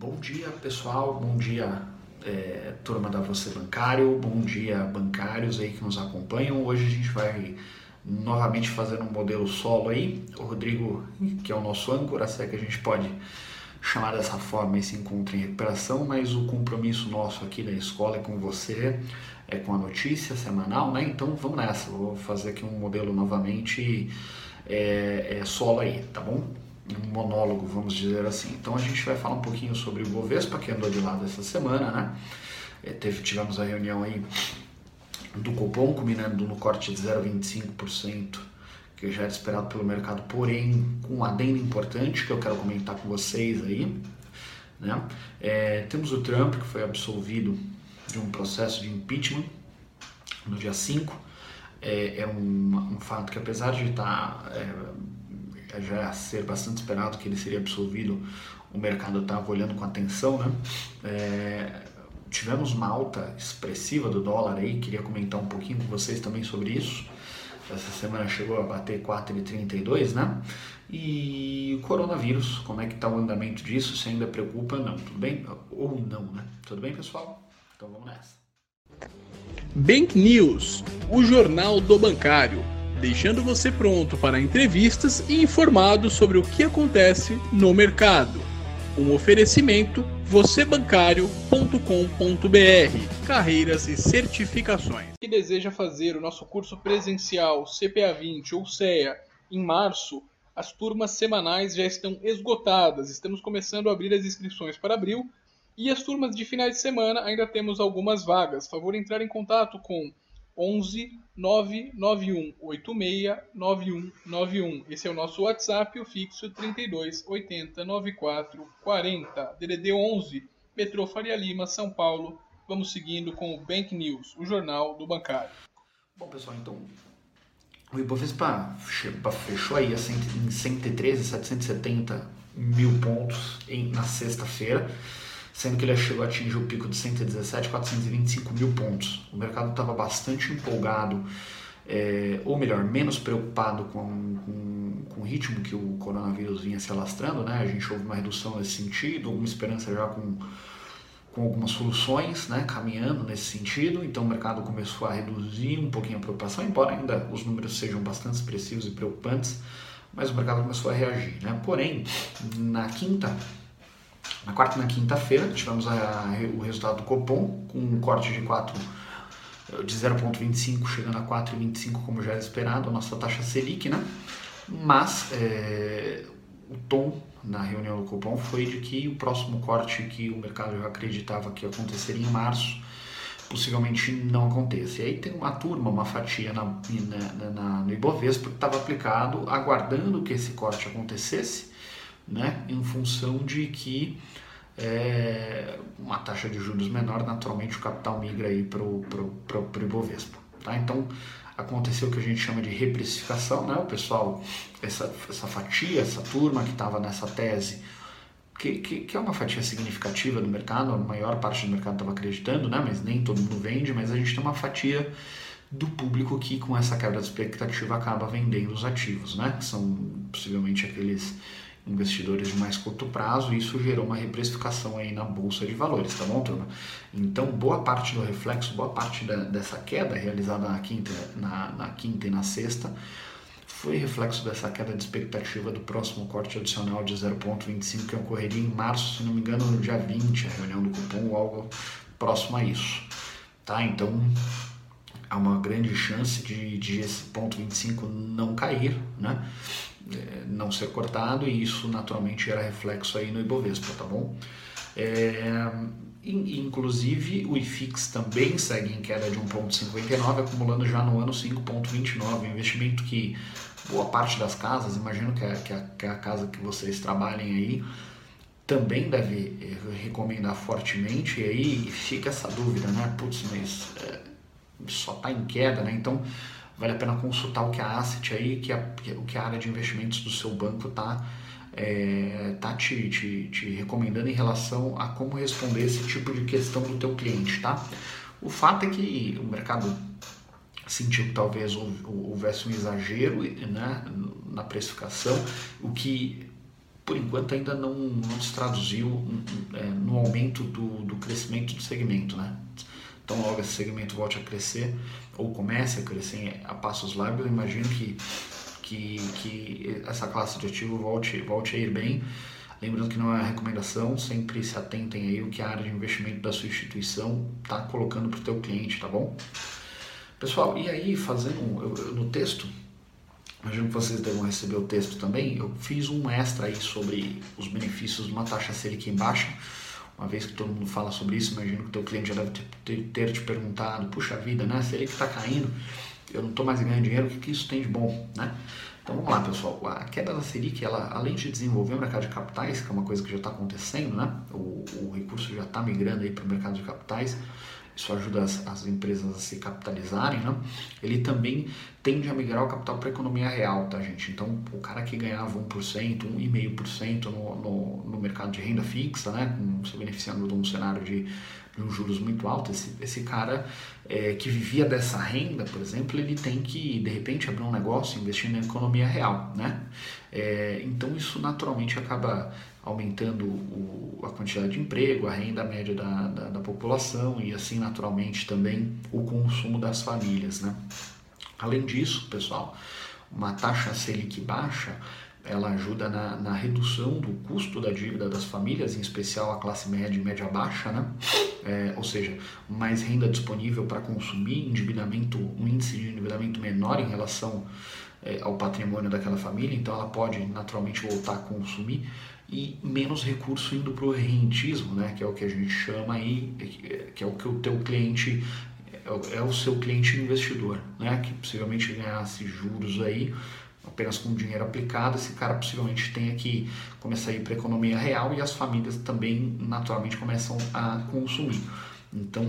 Bom dia, pessoal. Bom dia, é, turma da Você Bancário. Bom dia, bancários aí que nos acompanham. Hoje a gente vai novamente fazer um modelo solo aí. O Rodrigo, que é o nosso âncora, se é que a gente pode chamar dessa forma esse encontro em recuperação, mas o compromisso nosso aqui da escola é com você, é com a notícia semanal, né? Então vamos nessa. Vou fazer aqui um modelo novamente é, é solo aí, tá bom? Um monólogo, vamos dizer assim. Então a gente vai falar um pouquinho sobre o Bovespa, que andou de lado essa semana, né? É, teve, tivemos a reunião aí do Copom, culminando no corte de 0,25%, que já era esperado pelo mercado, porém com um adendo importante que eu quero comentar com vocês aí. Né? É, temos o Trump, que foi absolvido de um processo de impeachment no dia 5. É, é um, um fato que apesar de estar... É, já ser bastante esperado que ele seria absolvido, o mercado estava olhando com atenção, né? É, tivemos uma alta expressiva do dólar aí, queria comentar um pouquinho com vocês também sobre isso. Essa semana chegou a bater 4,32, né? E o coronavírus, como é que está o andamento disso? Se ainda preocupa, não, tudo bem? Ou não, né? Tudo bem, pessoal? Então vamos nessa. Bank News, o jornal do bancário deixando você pronto para entrevistas e informado sobre o que acontece no mercado. Um oferecimento vocêbancário.com.br Carreiras e certificações. Que deseja fazer o nosso curso presencial CPA 20 ou CEA em março, as turmas semanais já estão esgotadas. Estamos começando a abrir as inscrições para abril e as turmas de finais de semana ainda temos algumas vagas. Favor entrar em contato com 11 991 86 9191. Esse é o nosso WhatsApp, o fixo 32 80 94 40. DDD 11, Metrô Faria Lima, São Paulo. Vamos seguindo com o Bank News, o jornal do bancário. Bom, pessoal, então o Ibovespa fechou aí em 113, 770 mil pontos em, na sexta-feira sendo que ele chegou a atingir o pico de 117, 425 mil pontos. O mercado estava bastante empolgado, é, ou melhor, menos preocupado com, com, com, o ritmo que o coronavírus vinha se alastrando, né? A gente houve uma redução nesse sentido, alguma esperança já com, com algumas soluções, né? Caminhando nesse sentido, então o mercado começou a reduzir um pouquinho a preocupação, embora ainda os números sejam bastante expressivos e preocupantes, mas o mercado começou a reagir, né? Porém, na quinta na quarta e na quinta-feira tivemos a, o resultado do Copom, com um corte de 4 de 0,25 chegando a 4,25 como já era esperado, a nossa taxa Selic, né? Mas é, o tom na reunião do Copom foi de que o próximo corte que o mercado já acreditava que aconteceria em março possivelmente não aconteça. E aí tem uma turma, uma fatia na, na, na no Ibovespa que estava aplicado aguardando que esse corte acontecesse né, em função de que é, uma taxa de juros menor, naturalmente o capital migra para o Ibovespa. Tá? Então aconteceu o que a gente chama de reprecificação, né? o pessoal, essa, essa fatia, essa turma que estava nessa tese, que, que, que, é uma fatia significativa do mercado, a maior parte do mercado estava acreditando, né? mas nem todo mundo vende, mas a gente tem uma fatia do público que com essa quebra de expectativa acaba vendendo os ativos, né? que são possivelmente aqueles investidores de mais curto prazo, e isso gerou uma reprecificação aí na bolsa de valores, tá bom, turma? Então, boa parte do reflexo, boa parte da, dessa queda realizada na quinta, na, na quinta e na sexta foi reflexo dessa queda de expectativa do próximo corte adicional de 0,25 que ocorreria em março, se não me engano, no dia 20, a reunião do cupom ou algo próximo a isso. Tá? Então, há uma grande chance de, de esse ponto 25 não cair, né? É, não ser cortado e isso naturalmente gera reflexo aí no Ibovespa, tá bom? É, inclusive o IFIX também segue em queda de 1,59, acumulando já no ano 5,29, um investimento que boa parte das casas, imagino que é, que, que a casa que vocês trabalhem aí, também deve é, recomendar fortemente, e aí fica essa dúvida, né? Putz, mas é, só está em queda, né? Então vale a pena consultar o que a asset aí, que a, o que a área de investimentos do seu banco está é, tá te, te, te, recomendando em relação a como responder esse tipo de questão do teu cliente, tá? O fato é que o mercado sentiu que talvez houvesse um exagero né, na precificação, o que por enquanto ainda não, não se traduziu é, no aumento do, do crescimento do segmento. Né? Então, logo esse segmento volte a crescer, ou comece a crescer a passos largos, eu imagino que, que, que essa classe de ativo volte, volte a ir bem. Lembrando que não é recomendação, sempre se atentem aí o que a área de investimento da sua instituição está colocando para o teu cliente, tá bom? Pessoal, e aí fazendo eu, eu, no texto, imagino que vocês devem receber o texto também, eu fiz um extra aí sobre os benefícios de uma taxa Selic em baixa, uma vez que todo mundo fala sobre isso, imagino que o teu cliente já deve ter, ter, te perguntado, puxa vida, né, Selic está caindo, eu não estou mais ganhando dinheiro, o que, que isso tem de bom, né? Então vamos lá, pessoal. A queda da Selic, ela, além de desenvolver o mercado de capitais, que é uma coisa que já está acontecendo, né? O, o recurso já está migrando aí para o mercado de capitais, isso ajuda as, as, empresas a se capitalizarem, né? Ele também tende a migrar o capital para a economia real, tá, gente? Então, o cara que ganhava 1%, 1,5% no, no, no mercado de renda fixa, né? Se beneficiando de um cenário de, de um juros muito alto, esse, esse cara é, que vivia dessa renda, por exemplo, ele tem que, de repente, abrir um negócio investir na economia real, né? É, então, isso naturalmente acaba aumentando o, a quantidade de emprego, a renda média da, da, da, população e assim naturalmente também o consumo das famílias. Né? Além disso, pessoal, uma taxa Selic baixa ela ajuda na, na, redução do custo da dívida das famílias, em especial a classe média e média baixa, né? É, ou seja, mais renda disponível para consumir, endividamento, um índice de endividamento menor em relação é, ao patrimônio daquela família, então ela pode naturalmente voltar a consumir e menos recurso indo para o rentismo, né, que é o que a gente chama aí, que é o que o teu cliente é o seu cliente investidor, né, que possivelmente ganhasse juros aí apenas com dinheiro aplicado, esse cara possivelmente tenha que começar a ir para a economia real e as famílias também naturalmente começam a consumir. Então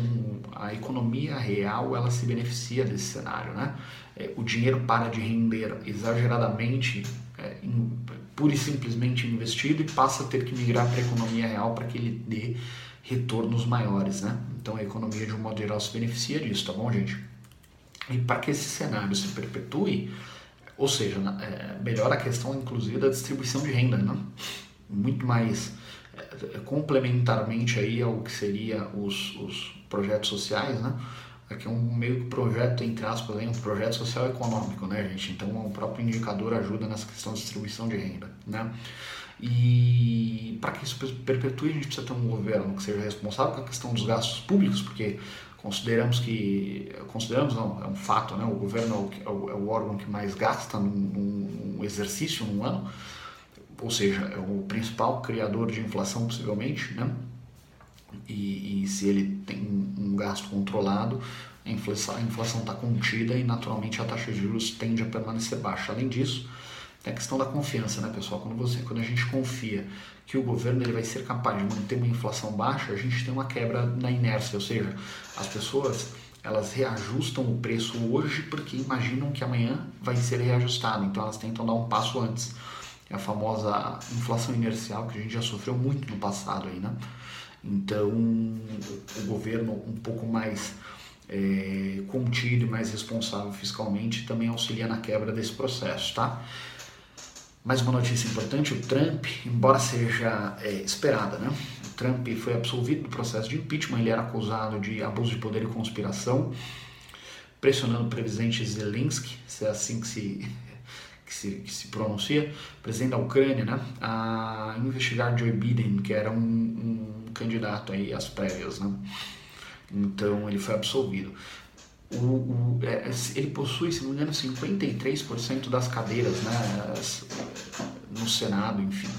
a economia real ela se beneficia desse cenário, né? É, o dinheiro para de render exageradamente é, em, pura e simplesmente investido e passa a ter que migrar para a economia real para que ele dê retornos maiores, né? Então a economia de um modo geral se beneficia disso, tá bom, gente? E para que esse cenário se perpetue, ou seja, é, melhora a questão inclusive da distribuição de renda, né? Muito mais é, complementarmente aí ao que seria os, os projetos sociais, né? Aqui é um meio que projeto, entre aspas, um projeto social econômico, né, gente? Então, o próprio indicador ajuda nessa questão de distribuição de renda, né? E para que isso perpetue, a gente precisa ter um governo que seja responsável com a questão dos gastos públicos, porque consideramos que, consideramos não, é um fato, né? O governo é o, é o é órgão que mais gasta num, num exercício, num ano, ou seja, é o principal criador de inflação, possivelmente, né? E, e se ele tem um gasto controlado, a inflação está contida e naturalmente a taxa de juros tende a permanecer baixa. Além disso, tem a questão da confiança, né, pessoal? Quando, você, quando a gente confia que o governo ele vai ser capaz de manter uma inflação baixa, a gente tem uma quebra na inércia, ou seja, as pessoas elas reajustam o preço hoje porque imaginam que amanhã vai ser reajustado, então elas tentam dar um passo antes. É a famosa inflação inercial que a gente já sofreu muito no passado aí, né? Então, o governo um pouco mais é, contido e mais responsável fiscalmente também auxilia na quebra desse processo, tá? Mais uma notícia importante: o Trump, embora seja é, esperada, né? O Trump foi absolvido do processo de impeachment, ele era acusado de abuso de poder e conspiração, pressionando o presidente Zelensky, se é assim que se que se, que se pronuncia, presidente da Ucrânia, né, a investigar Joe Biden, que era um, um candidato aí às prévias, né? Então ele foi absolvido. O, o, é, ele possui, se não me engano, 53% das cadeiras né, no Senado, enfim.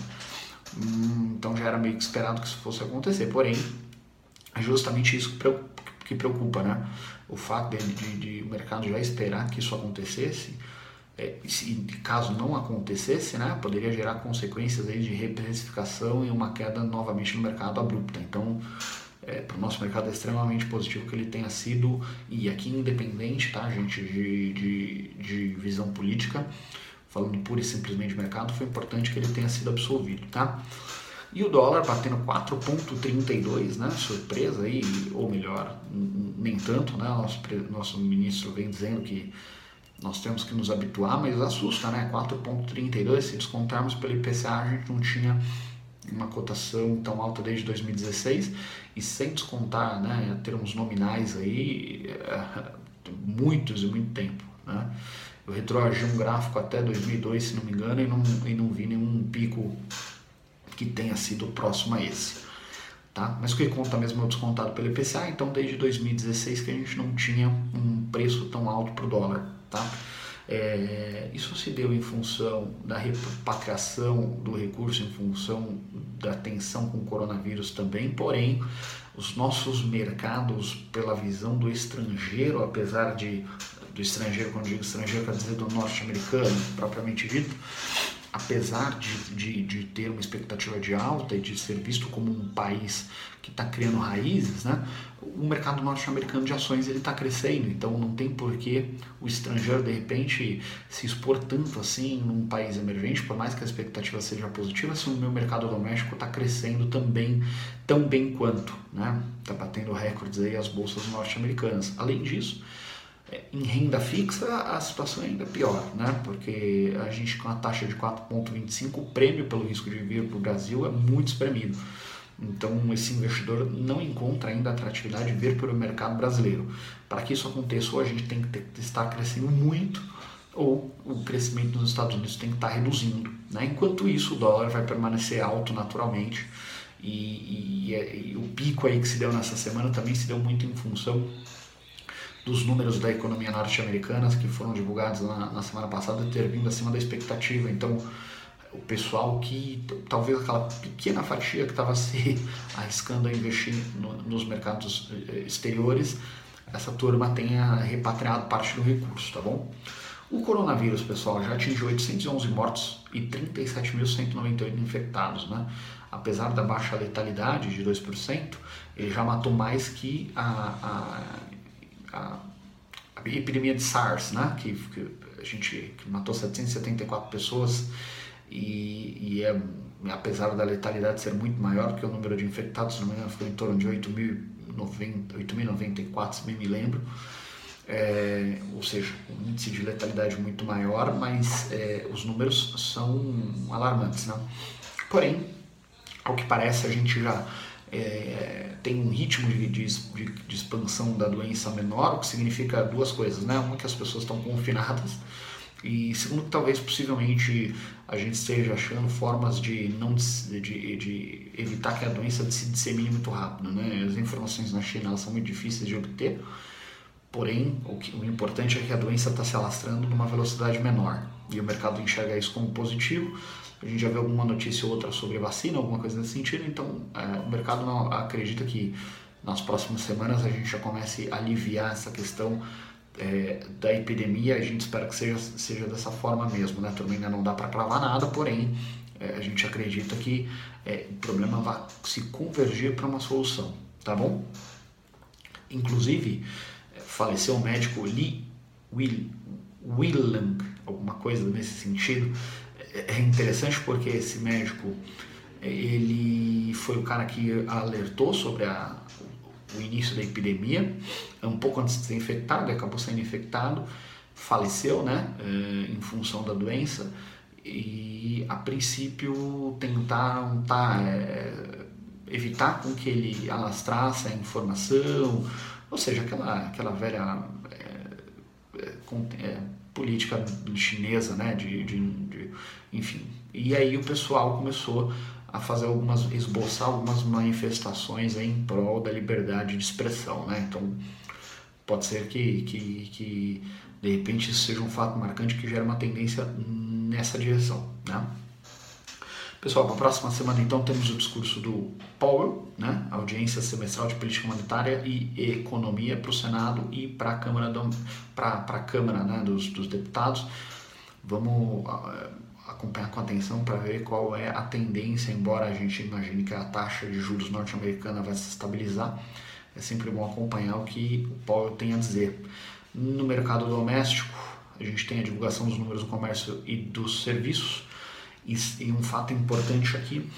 Hum, então já era meio que esperado que isso fosse acontecer. Porém, é justamente isso que preocupa, né? O fato de, de, de o mercado já esperar que isso acontecesse é, se caso não acontecesse, né, poderia gerar consequências aí de reprecificação e uma queda novamente no mercado abrupta. Então, é, para o nosso mercado é extremamente positivo que ele tenha sido, e aqui independente, tá, gente, de, de, de visão política, falando pura e simplesmente mercado, foi importante que ele tenha sido absolvido, tá? E o dólar batendo 4,32, né? Surpresa aí, ou melhor, nem tanto, né? Nosso, nosso ministro vem dizendo que nós temos que nos habituar, mas assusta, né? 4,32, se descontarmos pelo IPCA, a gente não tinha uma cotação tão alta desde 2016 e sem descontar, né, termos nominais aí, é, muitos e muito tempo, né? Eu retroagi um gráfico até 2002, se não me engano, e não, e não vi nenhum pico que tenha sido próximo a esse. Tá? Mas o que conta mesmo é o descontado pelo IPCA, então desde 2016 que a gente não tinha um preço tão alto para o dólar. Tá? É, isso se deu em função da repatriação do recurso, em função da tensão com o coronavírus também, porém, os nossos mercados, pela visão do estrangeiro, apesar de do estrangeiro, quando digo estrangeiro, quer dizer do norte-americano, propriamente dito, apesar de, de, de, ter uma expectativa de alta e de ser visto como um país que está criando raízes, né, o mercado norte-americano de ações ele está crescendo, então não tem por que o estrangeiro de repente se expor tanto assim num país emergente, por mais que a expectativa seja positiva, se o meu mercado doméstico está crescendo também tão bem quanto, né, está batendo recordes aí as bolsas norte-americanas. Além disso, em renda fixa, a situação é ainda pior, né? porque a gente com a taxa de 4,25, o prêmio pelo risco de vir para o Brasil é muito espremido. Então, esse investidor não encontra ainda atratividade de vir para o mercado brasileiro. Para que isso aconteça, ou a gente tem que ter, estar crescendo muito, ou o crescimento nos Estados Unidos tem que estar reduzindo. Né? Enquanto isso, o dólar vai permanecer alto naturalmente. E, e, e o pico aí que se deu nessa semana também se deu muito em função dos números da economia norte-americana que foram divulgados na, na, semana passada ter vindo acima da expectativa. Então, o pessoal que talvez aquela pequena fatia que estava se arriscando a investir no, nos mercados eh, exteriores, essa turma tenha repatriado parte do recurso, tá bom? O coronavírus, pessoal, já atingiu 811 mortos e 37.198 infectados, né? Apesar da baixa letalidade de 2%, ele já matou mais que a, a a, a epidemia de SARS, né? que, que a gente que matou 774 pessoas e, e é, apesar da letalidade ser muito maior que o número de infectados, se não me engano, foi em torno de 8.094, se bem me lembro. É, ou seja, um índice de letalidade muito maior, mas é, os números são alarmantes. Né? Porém, ao que parece, a gente já é, tem um ritmo de, de, de, expansão da doença menor, o que significa duas coisas, né? Uma que as pessoas estão confinadas e segundo que talvez possivelmente a gente esteja achando formas de não de, de evitar que a doença se dissemine muito rápido, né? As informações na China são muito difíceis de obter, porém o, que, o importante é que a doença está se alastrando numa velocidade menor e o mercado enxerga isso como positivo a gente já viu alguma notícia ou outra sobre vacina, alguma coisa nesse sentido, então é, o mercado não acredita que nas próximas semanas a gente já comece a aliviar essa questão é, da epidemia, a gente espera que seja, seja dessa forma mesmo, né? Também ainda não dá para cravar nada, porém é, a gente acredita que é, o problema vai se convergir para uma solução, tá bom? Inclusive, é, faleceu o médico Lee Will, Willang, alguma coisa nesse sentido, é interessante porque esse médico ele foi o cara que alertou sobre a, o início da epidemia, um pouco antes de ser infectado, acabou sendo infectado, faleceu, né, eh, em função da doença e a princípio tentaram tá, é, evitar com que ele alastrasse a informação, ou seja, aquela, aquela velha é, é, política chinesa, né, de, de, de, enfim. E aí o pessoal começou a fazer algumas, esboçar algumas manifestações em prol da liberdade de expressão, né, então pode ser que, que, que de repente isso seja um fato marcante que gere uma tendência nessa direção, né. Pessoal, para a próxima semana então temos o discurso do Powell, né, audiência semestral de política monetária e economia para o Senado e para a Câmara, para a Câmara né, dos, dos deputados. Vamos uh, acompanhar com atenção para ver qual é a tendência, embora a gente imagine que a taxa de juros norte-americana vai se estabilizar, é sempre bom acompanhar o que o Powell tem a dizer. No mercado doméstico, a gente tem a divulgação dos números do comércio e dos serviços e, e um fato importante aqui,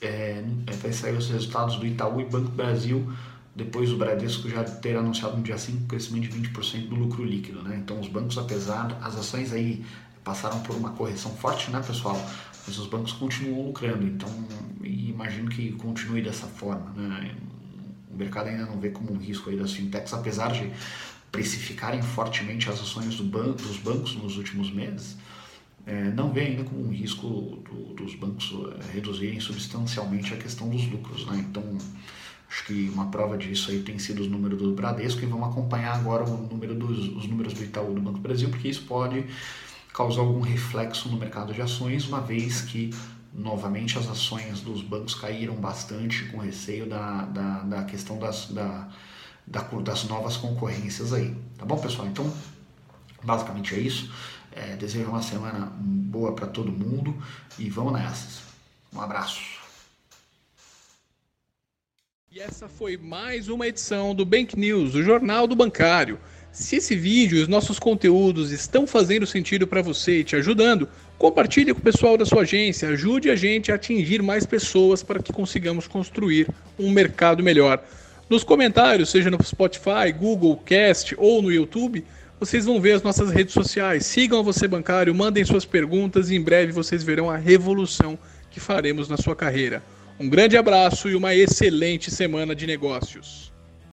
é, é, vai sair os resultados do Itaú e Banco Brasil depois do Bradesco já ter anunciado no dia 5 um crescimento de 20% do lucro líquido. Né? Então os bancos, apesar, as ações aí passaram por uma correção forte, né, pessoal? Mas os bancos continuam lucrando, então imagino que continue dessa forma. Né? O mercado ainda não vê como um risco aí das fintechs, apesar de precificarem fortemente as ações do banco, dos bancos nos últimos meses, é, não vê ainda como um risco do, dos bancos é, reduzirem substancialmente a questão dos lucros. Né? Então, acho que uma prova disso aí tem sido os números do Bradesco e vamos acompanhar agora o número dos, os números do Itaú do Banco do Brasil, porque isso pode causar algum reflexo no mercado de ações, uma vez que novamente as ações dos bancos caíram bastante com receio da, da, da questão das, da, da, das novas concorrências aí. Tá bom, pessoal? Então, basicamente é isso. É, desejo uma semana boa para todo mundo e vamos nessas. Um abraço. E essa foi mais uma edição do Bank News, o Jornal do Bancário. Se esse vídeo e os nossos conteúdos estão fazendo sentido para você e te ajudando, compartilhe com o pessoal da sua agência, ajude a gente a atingir mais pessoas para que consigamos construir um mercado melhor. Nos comentários, seja no Spotify, Google Cast ou no YouTube, vocês vão ver as nossas redes sociais. Sigam Você Bancário, mandem suas perguntas e em breve vocês verão a revolução que faremos na sua carreira. Um grande abraço e uma excelente semana de negócios.